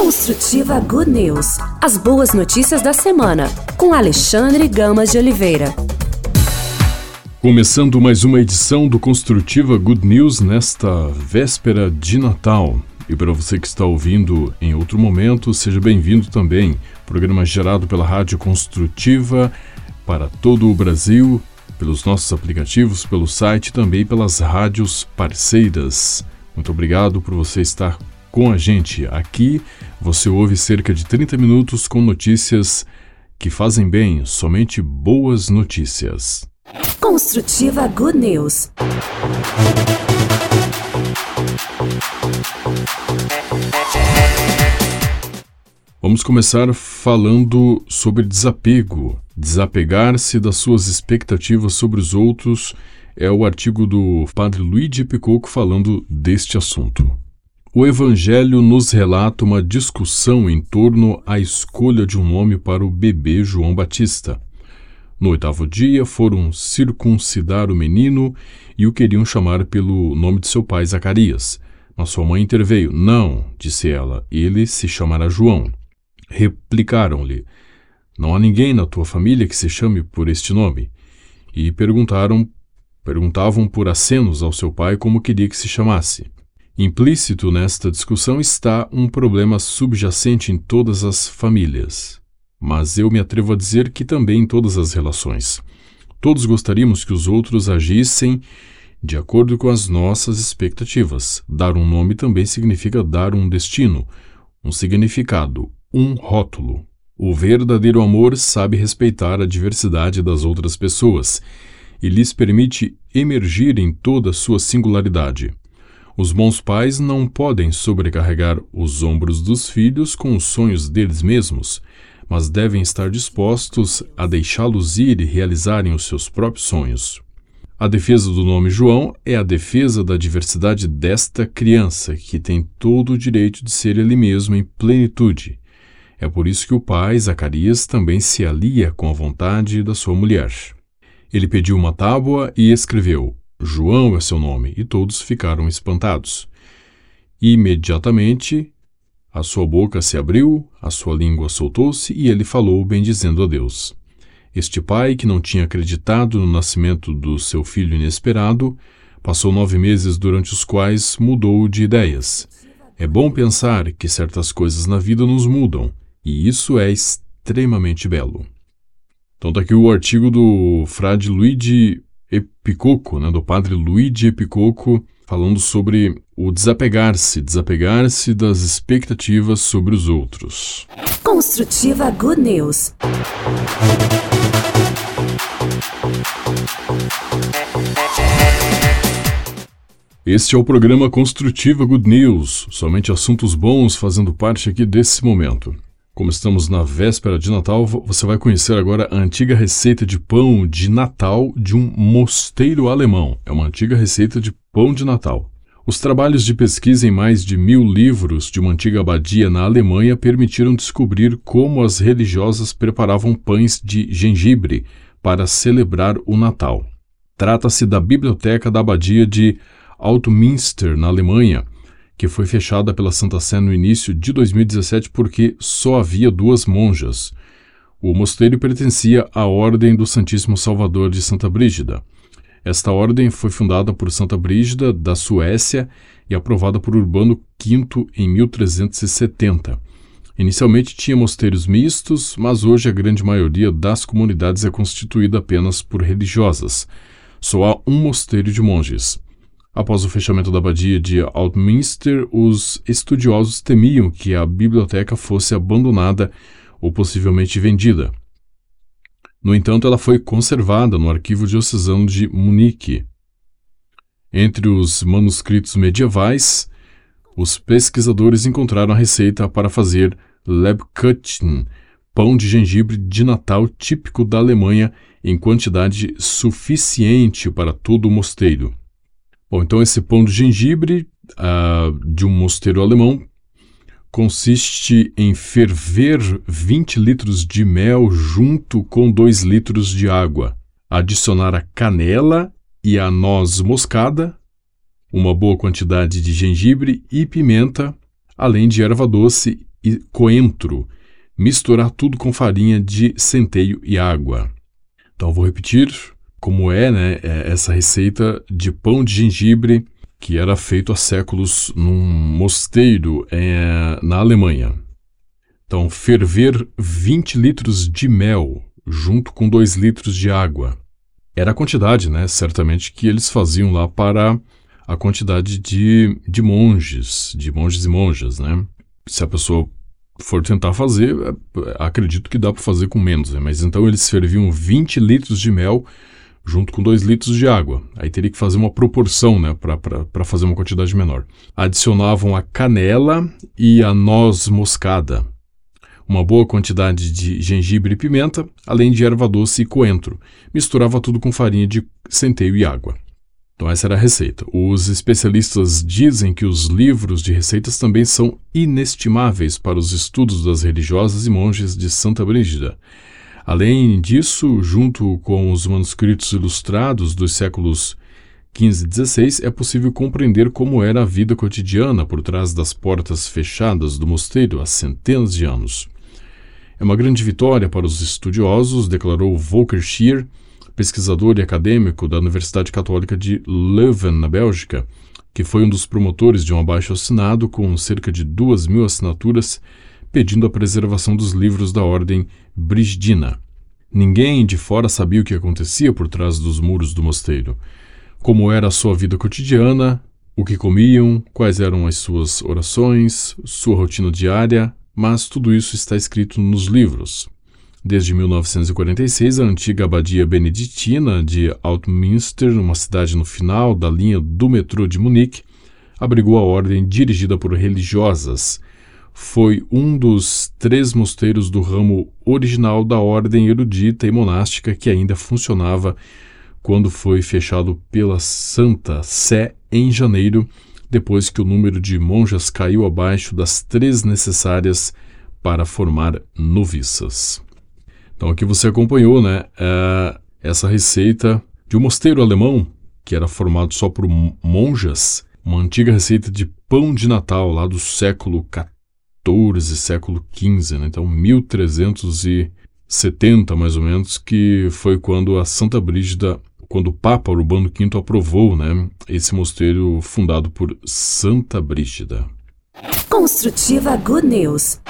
Construtiva Good News. As boas notícias da semana, com Alexandre Gamas de Oliveira. Começando mais uma edição do Construtiva Good News nesta véspera de Natal. E para você que está ouvindo em outro momento, seja bem-vindo também. Programa gerado pela Rádio Construtiva para todo o Brasil, pelos nossos aplicativos, pelo site e também pelas rádios parceiras. Muito obrigado por você estar com a gente. Aqui você ouve cerca de 30 minutos com notícias que fazem bem, somente boas notícias. Construtiva Good News. Vamos começar falando sobre desapego. Desapegar-se das suas expectativas sobre os outros é o artigo do padre Luigi Picoco falando deste assunto. O Evangelho nos relata uma discussão em torno à escolha de um nome para o bebê João Batista. No oitavo dia, foram circuncidar o menino e o queriam chamar pelo nome de seu pai Zacarias. Mas sua mãe interveio. Não, disse ela, ele se chamará João. Replicaram-lhe: Não há ninguém na tua família que se chame por este nome. E perguntaram, perguntavam por acenos ao seu pai como queria que se chamasse. Implícito nesta discussão está um problema subjacente em todas as famílias, mas eu me atrevo a dizer que também em todas as relações. Todos gostaríamos que os outros agissem de acordo com as nossas expectativas. Dar um nome também significa dar um destino, um significado, um rótulo. O verdadeiro amor sabe respeitar a diversidade das outras pessoas e lhes permite emergir em toda a sua singularidade. Os bons pais não podem sobrecarregar os ombros dos filhos com os sonhos deles mesmos, mas devem estar dispostos a deixá-los ir e realizarem os seus próprios sonhos. A defesa do nome João é a defesa da diversidade desta criança, que tem todo o direito de ser ele mesmo em plenitude. É por isso que o pai, Zacarias, também se alia com a vontade da sua mulher. Ele pediu uma tábua e escreveu: João é seu nome, e todos ficaram espantados. Imediatamente a sua boca se abriu, a sua língua soltou-se e ele falou, bendizendo a Deus. Este pai, que não tinha acreditado no nascimento do seu filho inesperado, passou nove meses durante os quais mudou de ideias. É bom pensar que certas coisas na vida nos mudam, e isso é extremamente belo. Então, está aqui o artigo do frade Luigi Epicoco, né, do padre Luigi Epicoco, falando sobre o desapegar-se, desapegar-se das expectativas sobre os outros. Construtiva Good News. Este é o programa Construtiva Good News, somente assuntos bons fazendo parte aqui desse momento. Como estamos na véspera de Natal, você vai conhecer agora a antiga receita de pão de Natal de um mosteiro alemão. É uma antiga receita de pão de Natal. Os trabalhos de pesquisa em mais de mil livros de uma antiga abadia na Alemanha permitiram descobrir como as religiosas preparavam pães de gengibre para celebrar o Natal. Trata-se da biblioteca da abadia de Altmünster, na Alemanha, que foi fechada pela Santa Sé no início de 2017 porque só havia duas monjas. O mosteiro pertencia à Ordem do Santíssimo Salvador de Santa Brígida. Esta ordem foi fundada por Santa Brígida, da Suécia, e aprovada por Urbano V em 1370. Inicialmente tinha mosteiros mistos, mas hoje a grande maioria das comunidades é constituída apenas por religiosas. Só há um mosteiro de monges. Após o fechamento da abadia de Altminster, os estudiosos temiam que a biblioteca fosse abandonada ou possivelmente vendida. No entanto, ela foi conservada no Arquivo Diocesano de Munique. Entre os manuscritos medievais, os pesquisadores encontraram a receita para fazer Lebkuchen, pão de gengibre de Natal típico da Alemanha em quantidade suficiente para todo o mosteiro. Bom, então esse pão de gengibre uh, de um mosteiro alemão consiste em ferver 20 litros de mel junto com 2 litros de água, adicionar a canela e a noz moscada, uma boa quantidade de gengibre e pimenta, além de erva doce e coentro. Misturar tudo com farinha de centeio e água. Então vou repetir como é, né, é essa receita de pão de gengibre que era feito há séculos num mosteiro é, na Alemanha. Então, ferver 20 litros de mel junto com 2 litros de água. Era a quantidade, né, certamente, que eles faziam lá para a quantidade de, de monges, de monges e monjas, né? Se a pessoa for tentar fazer, é, acredito que dá para fazer com menos, né? mas então eles ferviam 20 litros de mel junto com 2 litros de água. Aí teria que fazer uma proporção né, para fazer uma quantidade menor. Adicionavam a canela e a noz moscada, uma boa quantidade de gengibre e pimenta, além de erva doce e coentro. Misturava tudo com farinha de centeio e água. Então, essa era a receita. Os especialistas dizem que os livros de receitas também são inestimáveis para os estudos das religiosas e monges de Santa Brígida. Além disso, junto com os manuscritos ilustrados dos séculos XV e XVI, é possível compreender como era a vida cotidiana por trás das portas fechadas do mosteiro há centenas de anos. É uma grande vitória para os estudiosos, declarou Volker Schier, pesquisador e acadêmico da Universidade Católica de Leuven, na Bélgica, que foi um dos promotores de um abaixo-assinado com cerca de duas mil assinaturas pedindo a preservação dos livros da ordem Brigidina. Ninguém de fora sabia o que acontecia por trás dos muros do mosteiro, como era a sua vida cotidiana, o que comiam, quais eram as suas orações, sua rotina diária, mas tudo isso está escrito nos livros. Desde 1946, a antiga abadia beneditina de Altmünster, uma cidade no final da linha do metrô de Munique, abrigou a ordem dirigida por religiosas foi um dos três mosteiros do ramo original da ordem erudita e monástica que ainda funcionava quando foi fechado pela Santa Sé em janeiro, depois que o número de monjas caiu abaixo das três necessárias para formar noviças. Então aqui você acompanhou, né, uh, essa receita de um mosteiro alemão que era formado só por monjas, uma antiga receita de pão de Natal lá do século XIV século XV, né? então 1370 mais ou menos, que foi quando a Santa Brígida, quando o Papa Urbano V aprovou né, esse mosteiro fundado por Santa Brígida. Construtiva Good News.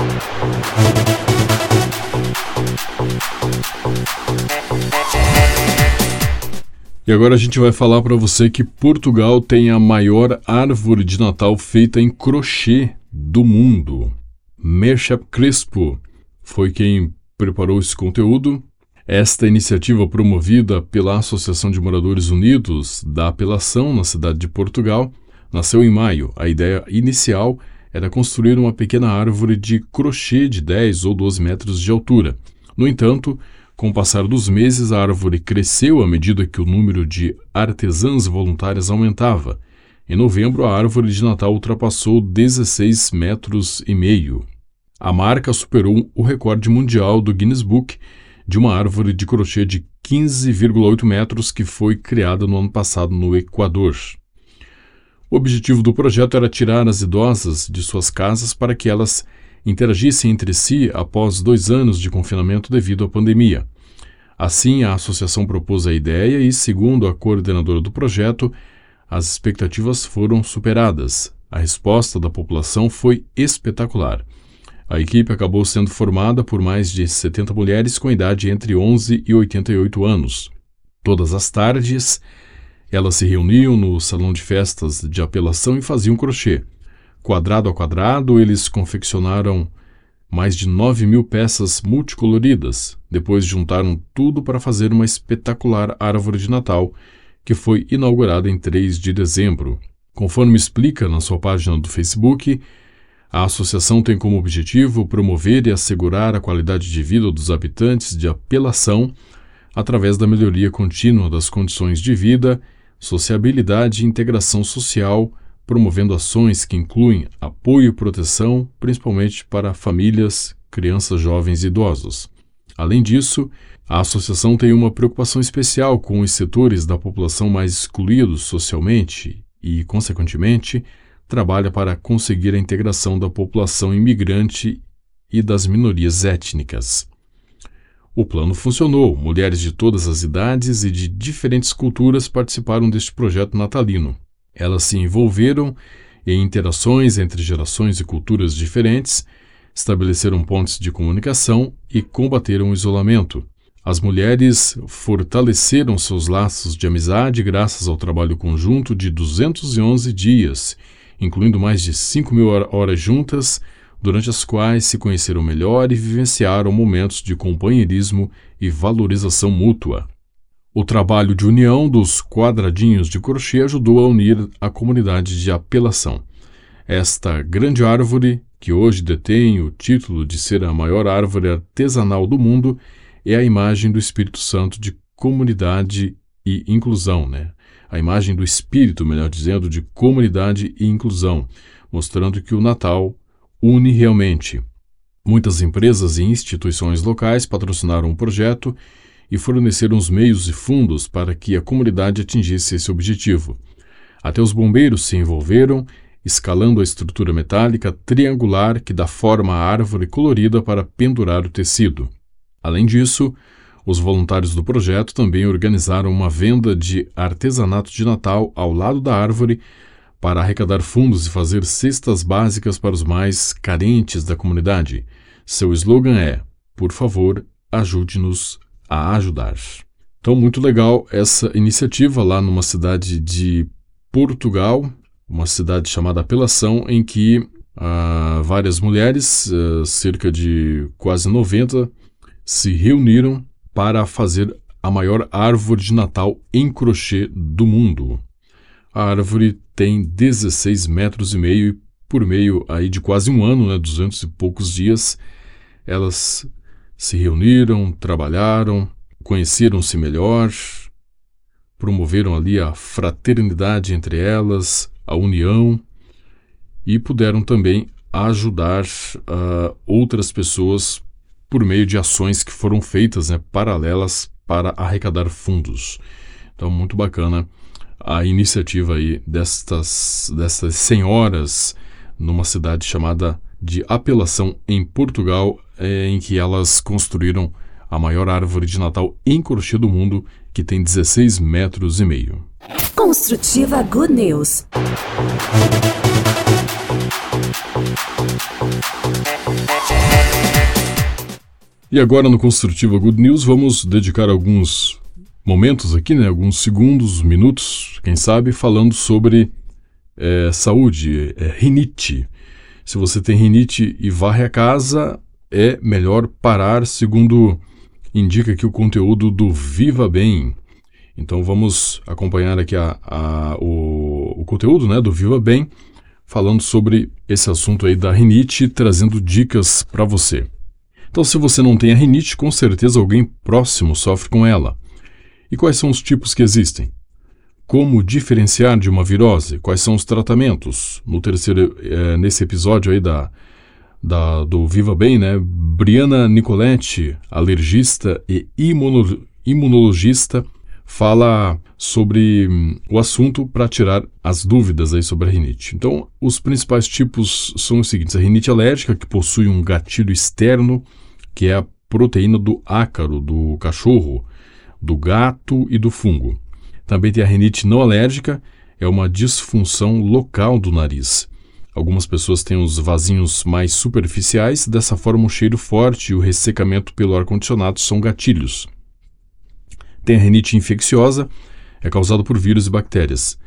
E agora a gente vai falar para você que Portugal tem a maior árvore de Natal feita em crochê do mundo. Merchap Crespo foi quem preparou esse conteúdo. Esta iniciativa promovida pela Associação de Moradores Unidos da Apelação na cidade de Portugal nasceu em maio. A ideia inicial era construir uma pequena árvore de crochê de 10 ou 12 metros de altura. No entanto, com o passar dos meses, a árvore cresceu à medida que o número de artesãs voluntárias aumentava. Em novembro, a árvore de Natal ultrapassou 16 metros e meio. A marca superou o recorde mundial do Guinness Book de uma árvore de crochê de 15,8 metros que foi criada no ano passado no Equador. O objetivo do projeto era tirar as idosas de suas casas para que elas interagissem entre si após dois anos de confinamento devido à pandemia. Assim, a associação propôs a ideia e, segundo a coordenadora do projeto, as expectativas foram superadas. A resposta da população foi espetacular. A equipe acabou sendo formada por mais de 70 mulheres com idade entre 11 e 88 anos. Todas as tardes, elas se reuniam no salão de festas de apelação e faziam crochê. Quadrado a quadrado, eles confeccionaram mais de 9 mil peças multicoloridas. Depois juntaram tudo para fazer uma espetacular árvore de Natal, que foi inaugurada em 3 de dezembro. Conforme explica na sua página do Facebook, a associação tem como objetivo promover e assegurar a qualidade de vida dos habitantes de apelação através da melhoria contínua das condições de vida, sociabilidade e integração social, promovendo ações que incluem apoio e proteção, principalmente para famílias, crianças, jovens e idosos. Além disso, a associação tem uma preocupação especial com os setores da população mais excluídos socialmente e, consequentemente, trabalha para conseguir a integração da população imigrante e das minorias étnicas. O plano funcionou, mulheres de todas as idades e de diferentes culturas participaram deste projeto natalino. Elas se envolveram em interações entre gerações e culturas diferentes, estabeleceram pontes de comunicação e combateram o isolamento. As mulheres fortaleceram seus laços de amizade graças ao trabalho conjunto de 211 dias, incluindo mais de 5 mil horas juntas, durante as quais se conheceram melhor e vivenciaram momentos de companheirismo e valorização mútua. O trabalho de união dos quadradinhos de crochê ajudou a unir a comunidade de apelação. Esta grande árvore, que hoje detém o título de ser a maior árvore artesanal do mundo, é a imagem do Espírito Santo de comunidade e inclusão, né? A imagem do Espírito, melhor dizendo, de comunidade e inclusão, mostrando que o Natal une realmente. Muitas empresas e instituições locais patrocinaram o projeto e forneceram os meios e fundos para que a comunidade atingisse esse objetivo. Até os bombeiros se envolveram, escalando a estrutura metálica triangular que dá forma à árvore colorida para pendurar o tecido. Além disso, os voluntários do projeto também organizaram uma venda de artesanato de Natal ao lado da árvore para arrecadar fundos e fazer cestas básicas para os mais carentes da comunidade. Seu slogan é: Por favor, ajude-nos a ajudar. Então, muito legal essa iniciativa lá numa cidade de Portugal, uma cidade chamada Apelação, em que uh, várias mulheres, uh, cerca de quase 90, se reuniram para fazer a maior árvore de Natal em crochê do mundo. A árvore tem 16 metros e meio e por meio aí de quase um ano, né, 200 e poucos dias, elas se reuniram, trabalharam, conheceram-se melhor, promoveram ali a fraternidade entre elas, a união e puderam também ajudar uh, outras pessoas por meio de ações que foram feitas né, paralelas para arrecadar fundos. Então, muito bacana a iniciativa aí destas, destas senhoras numa cidade chamada de Apelação, em Portugal, é, em que elas construíram a maior árvore de Natal em crochê do mundo, que tem 16 metros e meio. Construtiva Good News. E agora no Construtiva Good News vamos dedicar alguns momentos aqui, né, alguns segundos, minutos, quem sabe, falando sobre é, saúde, é, rinite. Se você tem rinite e varre a casa, é melhor parar, segundo indica aqui o conteúdo do Viva Bem. Então vamos acompanhar aqui a, a, o, o conteúdo né, do Viva Bem, falando sobre esse assunto aí da rinite, trazendo dicas para você. Então, se você não tem a rinite, com certeza alguém próximo sofre com ela. E quais são os tipos que existem? Como diferenciar de uma virose? Quais são os tratamentos? No terceiro, é, nesse episódio aí da, da, do Viva Bem, né? Briana Nicoletti, alergista e imuno, imunologista, fala sobre hum, o assunto para tirar as dúvidas aí sobre a rinite. Então, os principais tipos são os seguintes: a rinite alérgica, que possui um gatilho externo, que é a proteína do ácaro do cachorro, do gato e do fungo. Também tem a rinite não alérgica, é uma disfunção local do nariz. Algumas pessoas têm os vasinhos mais superficiais, dessa forma o cheiro forte e o ressecamento pelo ar-condicionado são gatilhos. Tem a rinite infecciosa, é causada por vírus e bactérias.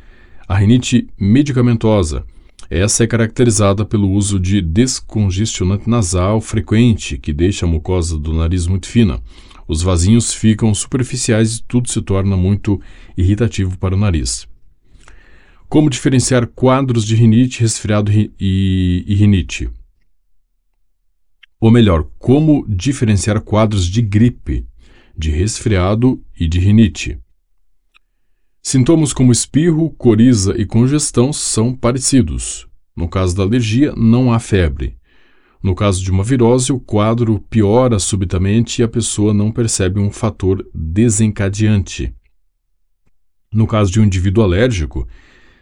A rinite medicamentosa, essa é caracterizada pelo uso de descongestionante nasal frequente, que deixa a mucosa do nariz muito fina. Os vasinhos ficam superficiais e tudo se torna muito irritativo para o nariz. Como diferenciar quadros de rinite, resfriado e, e rinite? Ou melhor, como diferenciar quadros de gripe, de resfriado e de rinite? Sintomas como espirro, coriza e congestão são parecidos. No caso da alergia, não há febre. No caso de uma virose, o quadro piora subitamente e a pessoa não percebe um fator desencadeante. No caso de um indivíduo alérgico,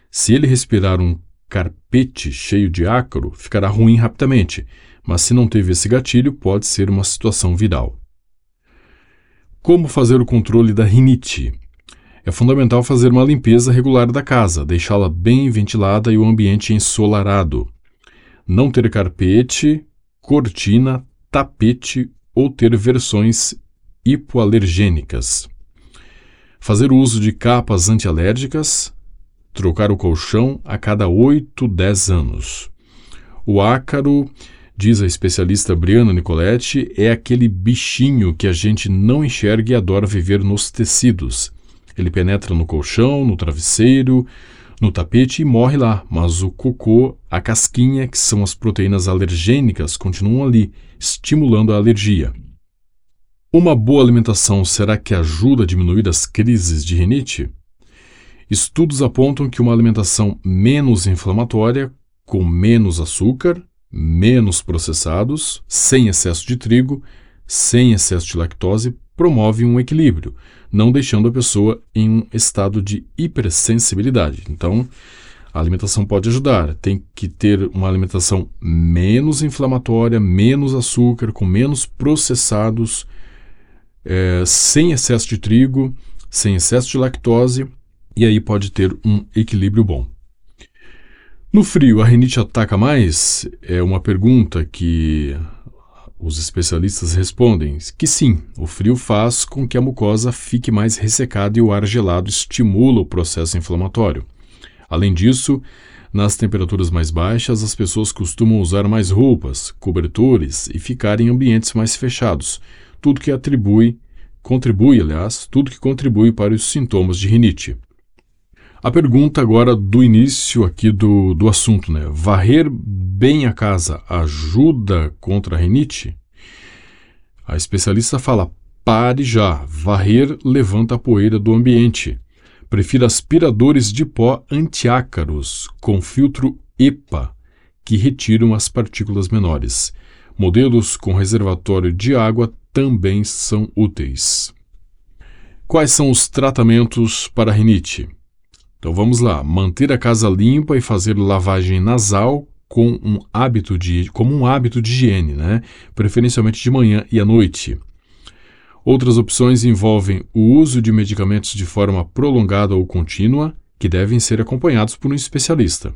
se ele respirar um carpete cheio de ácaro, ficará ruim rapidamente, mas se não teve esse gatilho, pode ser uma situação viral. Como fazer o controle da rinite? É fundamental fazer uma limpeza regular da casa, deixá-la bem ventilada e o ambiente ensolarado. Não ter carpete, cortina, tapete ou ter versões hipoalergênicas. Fazer uso de capas antialérgicas, trocar o colchão a cada 8, 10 anos. O ácaro, diz a especialista Briana Nicoletti, é aquele bichinho que a gente não enxerga e adora viver nos tecidos. Ele penetra no colchão, no travesseiro, no tapete e morre lá, mas o cocô, a casquinha, que são as proteínas alergênicas, continuam ali, estimulando a alergia. Uma boa alimentação será que ajuda a diminuir as crises de rinite? Estudos apontam que uma alimentação menos inflamatória, com menos açúcar, menos processados, sem excesso de trigo, sem excesso de lactose, promove um equilíbrio, não deixando a pessoa em um estado de hipersensibilidade. Então, a alimentação pode ajudar. Tem que ter uma alimentação menos inflamatória, menos açúcar, com menos processados, é, sem excesso de trigo, sem excesso de lactose e aí pode ter um equilíbrio bom. No frio, a rinite ataca mais? É uma pergunta que os especialistas respondem que sim, o frio faz com que a mucosa fique mais ressecada e o ar gelado estimula o processo inflamatório. Além disso, nas temperaturas mais baixas, as pessoas costumam usar mais roupas, cobertores e ficar em ambientes mais fechados, tudo que atribui, contribui, aliás, tudo que contribui para os sintomas de rinite. A pergunta agora do início aqui do, do assunto, né? Varrer bem a casa ajuda contra a rinite? A especialista fala: pare já, varrer levanta a poeira do ambiente. Prefira aspiradores de pó antiácaros com filtro EPA, que retiram as partículas menores. Modelos com reservatório de água também são úteis. Quais são os tratamentos para a rinite? Então vamos lá, manter a casa limpa e fazer lavagem nasal com um hábito de, como um hábito de higiene, né? preferencialmente de manhã e à noite. Outras opções envolvem o uso de medicamentos de forma prolongada ou contínua, que devem ser acompanhados por um especialista.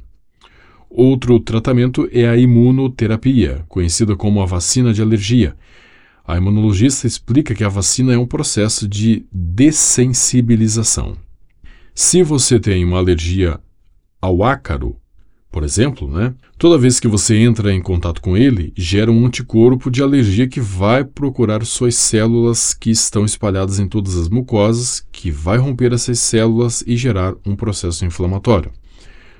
Outro tratamento é a imunoterapia, conhecida como a vacina de alergia. A imunologista explica que a vacina é um processo de dessensibilização. Se você tem uma alergia ao ácaro, por exemplo, né, toda vez que você entra em contato com ele, gera um anticorpo de alergia que vai procurar suas células que estão espalhadas em todas as mucosas, que vai romper essas células e gerar um processo inflamatório.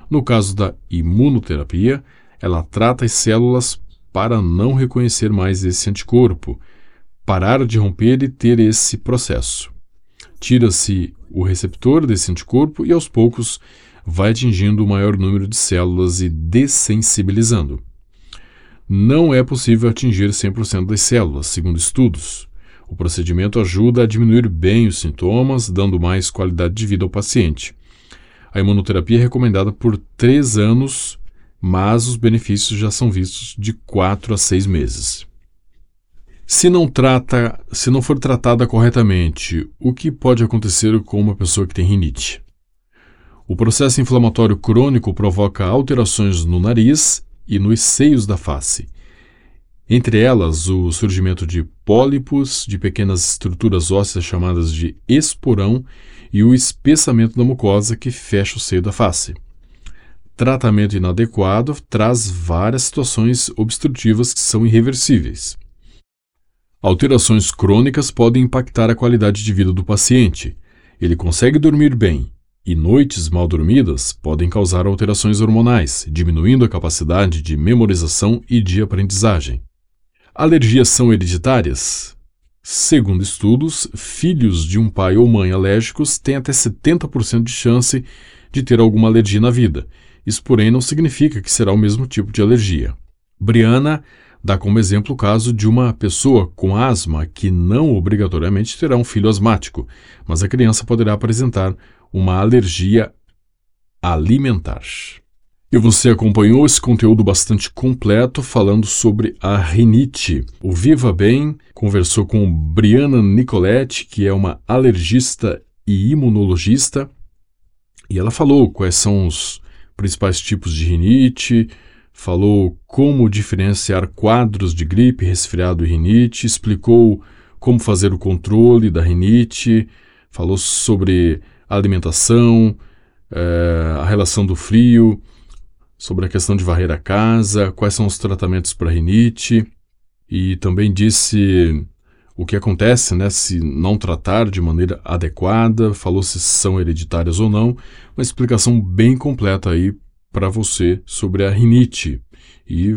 No caso da imunoterapia, ela trata as células para não reconhecer mais esse anticorpo, parar de romper e ter esse processo. Tira-se o receptor desse anticorpo e aos poucos vai atingindo o maior número de células e dessensibilizando. Não é possível atingir 100% das células, segundo estudos. O procedimento ajuda a diminuir bem os sintomas, dando mais qualidade de vida ao paciente. A imunoterapia é recomendada por 3 anos, mas os benefícios já são vistos de 4 a 6 meses. Se não trata, se não for tratada corretamente, o que pode acontecer com uma pessoa que tem rinite? O processo inflamatório crônico provoca alterações no nariz e nos seios da face. Entre elas, o surgimento de pólipos, de pequenas estruturas ósseas chamadas de esporão e o espessamento da mucosa que fecha o seio da face. Tratamento inadequado traz várias situações obstrutivas que são irreversíveis. Alterações crônicas podem impactar a qualidade de vida do paciente. Ele consegue dormir bem, e noites mal dormidas podem causar alterações hormonais, diminuindo a capacidade de memorização e de aprendizagem. Alergias são hereditárias? Segundo estudos, filhos de um pai ou mãe alérgicos têm até 70% de chance de ter alguma alergia na vida. Isso, porém, não significa que será o mesmo tipo de alergia. Briana dá como exemplo o caso de uma pessoa com asma que não obrigatoriamente terá um filho asmático, mas a criança poderá apresentar uma alergia alimentar. E você acompanhou esse conteúdo bastante completo falando sobre a rinite. O Viva Bem conversou com Briana Nicoletti, que é uma alergista e imunologista, e ela falou quais são os principais tipos de rinite, falou como diferenciar quadros de gripe, resfriado e rinite, explicou como fazer o controle da rinite, falou sobre alimentação, é, a relação do frio sobre a questão de varrer a casa, quais são os tratamentos para rinite e também disse o que acontece né, se não tratar de maneira adequada, falou se são hereditárias ou não, uma explicação bem completa aí para você sobre a rinite. E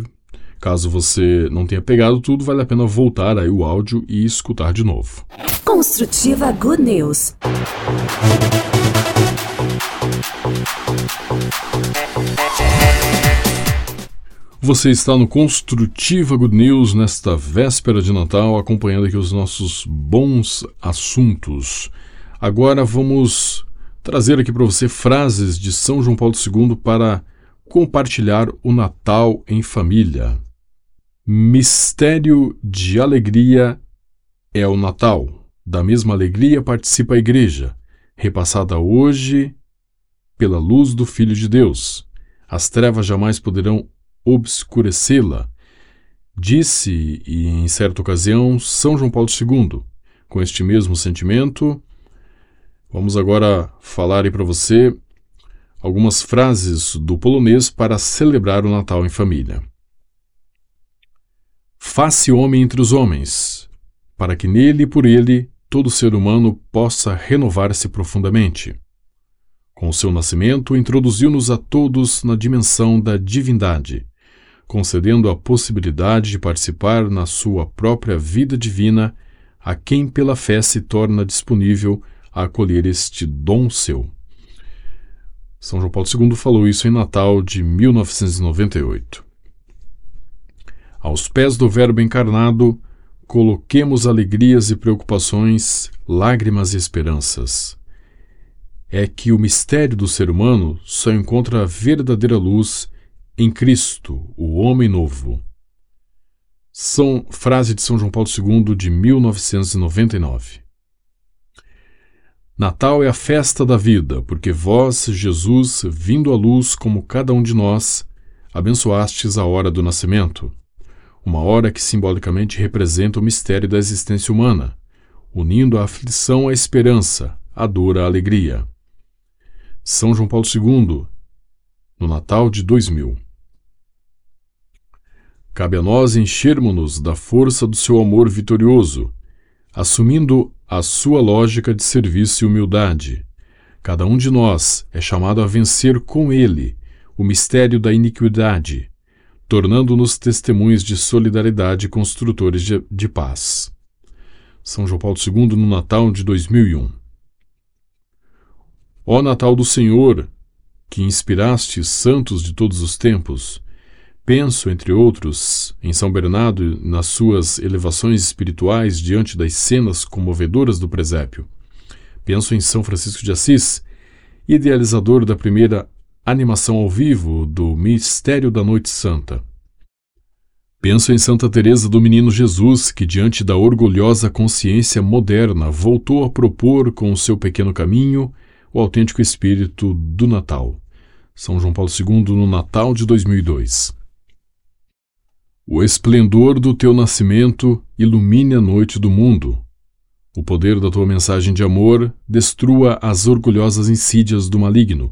caso você não tenha pegado tudo, vale a pena voltar aí o áudio e escutar de novo. Construtiva Good News. Você está no Construtiva Good News nesta véspera de Natal, acompanhando aqui os nossos bons assuntos. Agora vamos trazer aqui para você frases de São João Paulo II para compartilhar o Natal em família. Mistério de alegria é o Natal. Da mesma alegria participa a Igreja, repassada hoje pela luz do Filho de Deus. As trevas jamais poderão obscurecê-la, disse, e em certa ocasião, São João Paulo II. Com este mesmo sentimento, vamos agora falar para você algumas frases do polonês para celebrar o Natal em família. Faça homem entre os homens, para que nele e por ele todo ser humano possa renovar-se profundamente. Com o seu nascimento, introduziu-nos a todos na dimensão da divindade, concedendo a possibilidade de participar na sua própria vida divina a quem pela fé se torna disponível a acolher este dom seu. São João Paulo II falou isso em Natal de 1998. Aos pés do Verbo encarnado, coloquemos alegrias e preocupações, lágrimas e esperanças. É que o mistério do ser humano só encontra a verdadeira luz em Cristo, o homem novo. São frase de São João Paulo II de 1999. Natal é a festa da vida, porque vós, Jesus, vindo à luz como cada um de nós, abençoastes a hora do nascimento, uma hora que simbolicamente representa o mistério da existência humana, unindo a aflição à esperança, a dor à alegria. São João Paulo II, no Natal de 2000. Cabe a nós enchermos-nos da força do seu amor vitorioso, assumindo a sua lógica de serviço e humildade. Cada um de nós é chamado a vencer com ele o mistério da iniquidade, tornando-nos testemunhos de solidariedade e construtores de, de paz. São João Paulo II no Natal de 2001. Ó Natal do Senhor, que inspiraste santos de todos os tempos, Penso, entre outros, em São Bernardo nas suas elevações espirituais diante das cenas comovedoras do presépio. Penso em São Francisco de Assis, idealizador da primeira animação ao vivo do Mistério da Noite Santa. Penso em Santa Teresa do Menino Jesus, que diante da orgulhosa consciência moderna voltou a propor com o seu pequeno caminho o autêntico espírito do Natal. São João Paulo II no Natal de 2002. O esplendor do teu nascimento ilumine a noite do mundo. O poder da tua mensagem de amor destrua as orgulhosas insídias do maligno.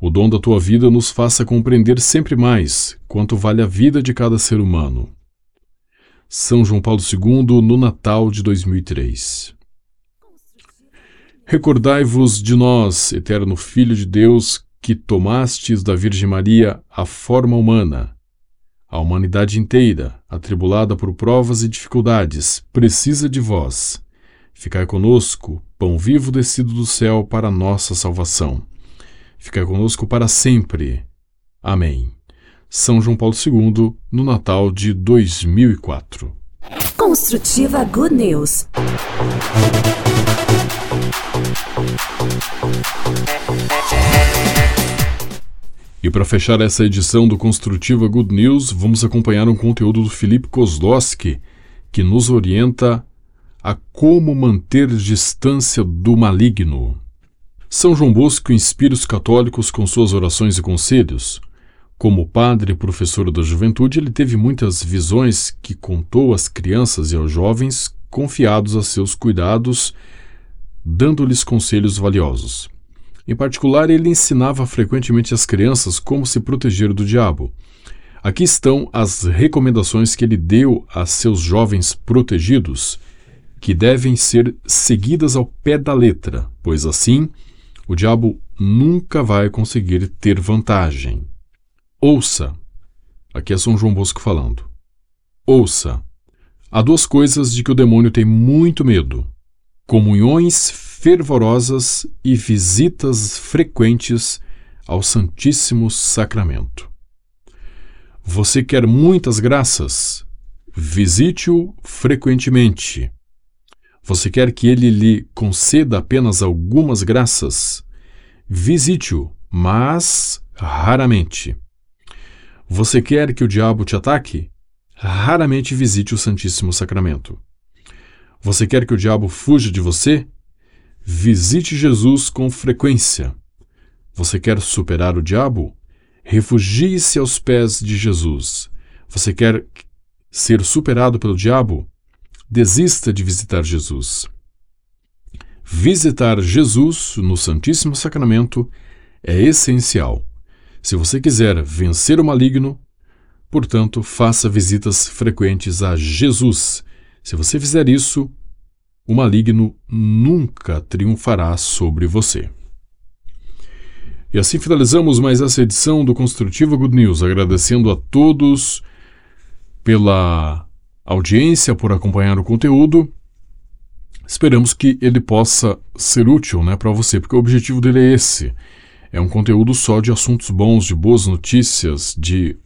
O dom da tua vida nos faça compreender sempre mais quanto vale a vida de cada ser humano. São João Paulo II, no Natal de 2003. Recordai-vos de nós, eterno Filho de Deus, que tomastes da Virgem Maria a forma humana a humanidade inteira, atribulada por provas e dificuldades, precisa de vós. Ficai conosco, pão vivo descido do céu para nossa salvação. Ficai conosco para sempre. Amém. São João Paulo II, no Natal de 2004. Construtiva Good News. E para fechar essa edição do Construtiva Good News, vamos acompanhar um conteúdo do Felipe Kozlowski, que nos orienta a como manter distância do maligno. São João Bosco inspira os católicos com suas orações e conselhos. Como padre e professor da juventude, ele teve muitas visões que contou às crianças e aos jovens confiados a seus cuidados, dando-lhes conselhos valiosos. Em particular, ele ensinava frequentemente às crianças como se proteger do diabo. Aqui estão as recomendações que ele deu a seus jovens protegidos, que devem ser seguidas ao pé da letra, pois assim o diabo nunca vai conseguir ter vantagem. Ouça. Aqui é São João Bosco falando. Ouça. Há duas coisas de que o demônio tem muito medo: comunhões fervorosas e visitas frequentes ao Santíssimo Sacramento. Você quer muitas graças? Visite-o frequentemente. Você quer que ele lhe conceda apenas algumas graças? Visite-o, mas raramente. Você quer que o diabo te ataque? Raramente visite o Santíssimo Sacramento. Você quer que o diabo fuja de você? Visite Jesus com frequência. Você quer superar o diabo? Refugie-se aos pés de Jesus. Você quer ser superado pelo diabo? Desista de visitar Jesus. Visitar Jesus no Santíssimo Sacramento é essencial. Se você quiser vencer o maligno, portanto, faça visitas frequentes a Jesus. Se você fizer isso, o maligno nunca triunfará sobre você. E assim finalizamos mais essa edição do Construtiva Good News, agradecendo a todos pela audiência, por acompanhar o conteúdo. Esperamos que ele possa ser útil né, para você, porque o objetivo dele é esse. É um conteúdo só de assuntos bons, de boas notícias, de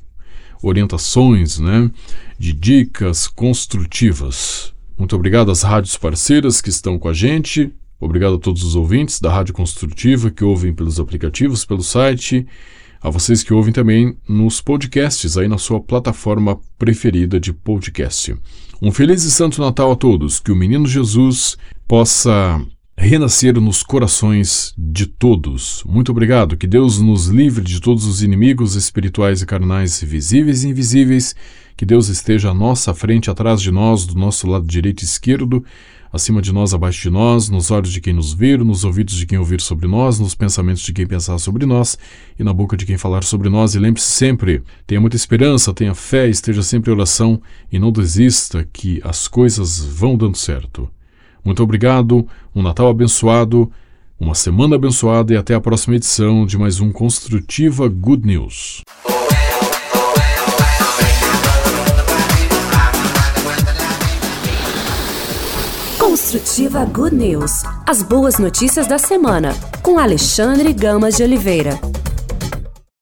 orientações, né, de dicas construtivas. Muito obrigado às rádios parceiras que estão com a gente. Obrigado a todos os ouvintes da Rádio Construtiva que ouvem pelos aplicativos, pelo site. A vocês que ouvem também nos podcasts, aí na sua plataforma preferida de podcast. Um feliz e santo Natal a todos. Que o menino Jesus possa renascer nos corações de todos. Muito obrigado. Que Deus nos livre de todos os inimigos espirituais e carnais, visíveis e invisíveis. Que Deus esteja à nossa frente, atrás de nós, do nosso lado direito e esquerdo, acima de nós, abaixo de nós, nos olhos de quem nos vir, nos ouvidos de quem ouvir sobre nós, nos pensamentos de quem pensar sobre nós e na boca de quem falar sobre nós. E lembre-se sempre: tenha muita esperança, tenha fé, esteja sempre em oração e não desista, que as coisas vão dando certo. Muito obrigado, um Natal abençoado, uma semana abençoada e até a próxima edição de mais um Construtiva Good News. Construtiva Good News. As boas notícias da semana, com Alexandre Gamas de Oliveira.